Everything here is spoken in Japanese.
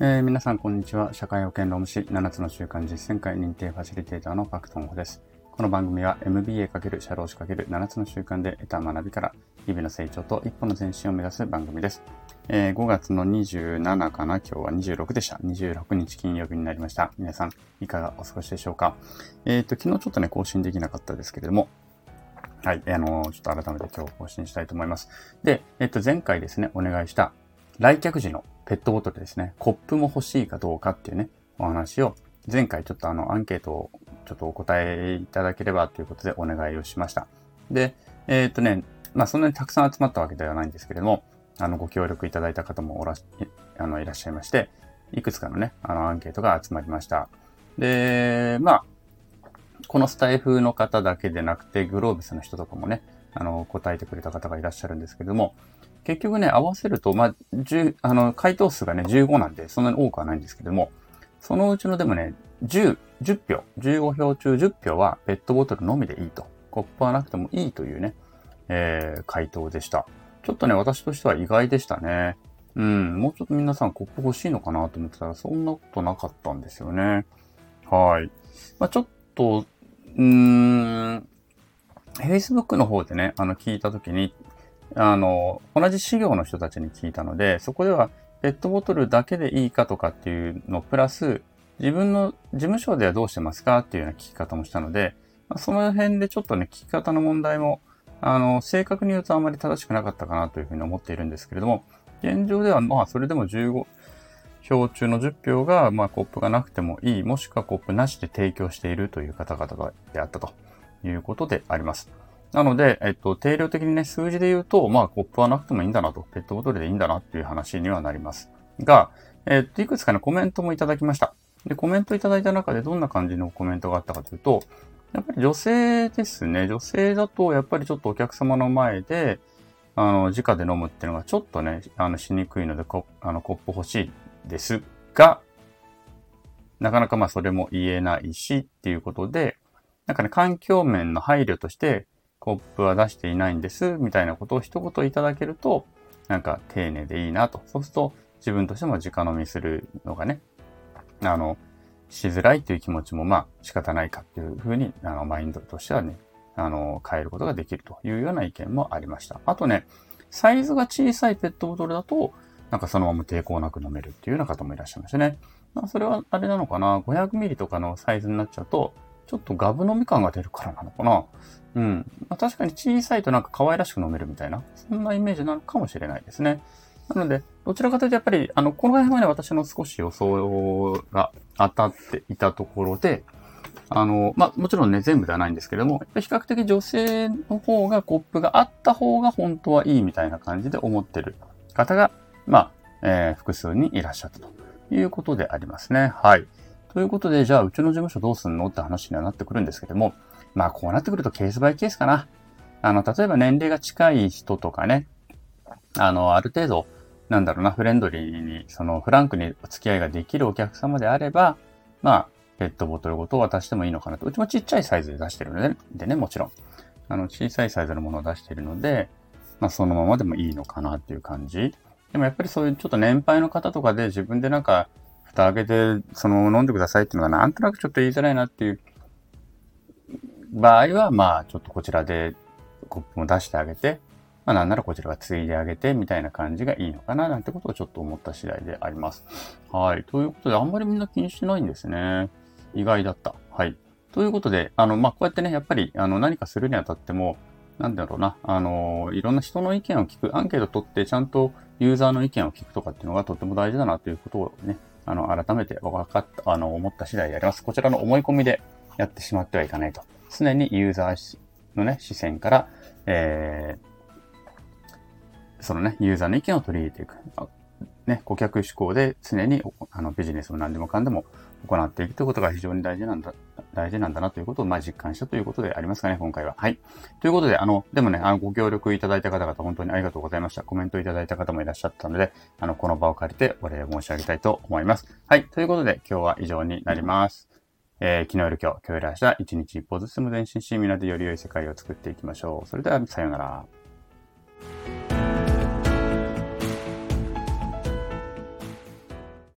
えー、皆さん、こんにちは。社会保険労務士7つの習慣実践会認定ファシリテーターのパクトンホです。この番組は MBA× 社労士 ×7 つの習慣で得た学びから日々の成長と一歩の前進を目指す番組です。えー、5月の27かな今日は26でした。26日金曜日になりました。皆さん、いかがお過ごしでしょうか？えっ、ー、と、昨日ちょっとね、更新できなかったですけれども、はい、あの、ちょっと改めて今日更新したいと思います。で、えっ、と、前回ですね、お願いした来客時のペットボトルですね、コップも欲しいかどうかっていうね、お話を前回ちょっとあのアンケートをちょっとお答えいただければということでお願いをしました。で、えー、っとね、まあそんなにたくさん集まったわけではないんですけれども、あのご協力いただいた方もおらあのいらっしゃいまして、いくつかのね、あのアンケートが集まりました。で、まあ、このスタイフの方だけでなくて、グローブスの人とかもね、あの、答えてくれた方がいらっしゃるんですけれども、結局ね、合わせると、まあ、10、あの、回答数がね、15なんで、そんなに多くはないんですけども、そのうちのでもね、10、10票、15票中10票はペットボトルのみでいいと。コップはなくてもいいというね、えー、回答でした。ちょっとね、私としては意外でしたね。うん、もうちょっと皆さんコップ欲しいのかなと思ってたら、そんなことなかったんですよね。はい。まあ、ちょっと、うーん、Facebook の方でね、あの、聞いたときに、あの、同じ資料の人たちに聞いたので、そこではペットボトルだけでいいかとかっていうのプラス、自分の事務所ではどうしてますか？っていうような聞き方もしたので、ま、その辺でちょっとね、聞き方の問題も、あの、正確に言うとあまり正しくなかったかなというふうに思っているんですけれども、現状ではまあ、それでも15票中の10票が、まあ、コップがなくてもいい、もしくはコップなしで提供しているという方々であったということであります。なので、えっと、定量的にね、数字で言うと、まあ、コップはなくてもいいんだなと、ペットボトルでいいんだなっていう話にはなります。が、えっと、いくつかね、コメントもいただきました。で、コメントいただいた中でどんな感じのコメントがあったかというと、やっぱり女性ですね。女性だと、やっぱりちょっとお客様の前で、あの、直で飲むっていうのがちょっとね、あの、しにくいので、コあのコップ欲しいですが、なかなかまあそれも言えないしっていうことで、なんかね、環境面の配慮として、コップは出していないんです、みたいなことを一言いただけると、なんか丁寧でいいなと。そうすると自分としても直飲みするのがね、あの、しづらいという気持ちもまあ仕方ないかっていうふうに、あの、マインドとしてはね、あの、変えることができるというような意見もありました。あとね、サイズが小さいペットボトルだと、なんかそのまま抵抗なく飲めるっていうような方もいらっしゃいましたね。まあ、それはあれなのかな ?500 ミリとかのサイズになっちゃうと、ちょっとガブ飲み感が出るからなのかな？うん。まあ、確かに小さいとなんか可愛らしく飲めるみたいな、そんなイメージなのかもしれないですね。なので、どちらかというとやっぱり、あの、この辺はね、私の少し予想が当たっていたところで、あの、まあ、もちろんね、全部ではないんですけれども、比較的女性の方がコップがあった方が本当はいいみたいな感じで思ってる方が、まあ、えー、複数にいらっしゃったということでありますね。はい。ということで、じゃあ、うちの事務所どうすんのって話にはなってくるんですけども、まあ、こうなってくるとケースバイケースかな。あの、例えば年齢が近い人とかね、あの、ある程度、なんだろうな、フレンドリーに、その、フランクにお付き合いができるお客様であれば、まあ、ペットボトルごと渡してもいいのかなと。うちもちっちゃいサイズで出してるので、でね、もちろん。あの、小さいサイズのものを出しているので、まあ、そのままでもいいのかなっていう感じ。でもやっぱりそういうちょっと年配の方とかで自分でなんか、蓋開けて、その、飲んでくださいっていうのがなんとなくちょっと言いづらいなっていう場合は、まあ、ちょっとこちらでコップも出してあげて、まあ、なんならこちらがついであげて、みたいな感じがいいのかな、なんてことをちょっと思った次第であります。はい。ということで、あんまりみんな気にしてないんですね。意外だった。はい。ということで、あの、まあ、こうやってね、やっぱり、あの、何かするにあたっても、なんだろうな、あの、いろんな人の意見を聞く、アンケート取って、ちゃんとユーザーの意見を聞くとかっていうのがとっても大事だなということをね、あの、改めて分かった、あの、思った次第であります。こちらの思い込みでやってしまってはいかないと。常にユーザーのね、視線から、えー、そのね、ユーザーの意見を取り入れていく。ね、顧客志向で常にあのビジネスを何でもかんでも行っていくということが非常に大事なんだ、大事なんだなということを、まあ、実感したということでありますかね、今回は。はい。ということで、あの、でもね、あの、ご協力いただいた方々、本当にありがとうございました。コメントいただいた方もいらっしゃったので、あの、この場を借りてお礼申し上げたいと思います。はい。ということで、今日は以上になります。えー、昨日より今日、今日より明日、一日一歩ずつでも前進し、皆でより良い世界を作っていきましょう。それでは、さようなら。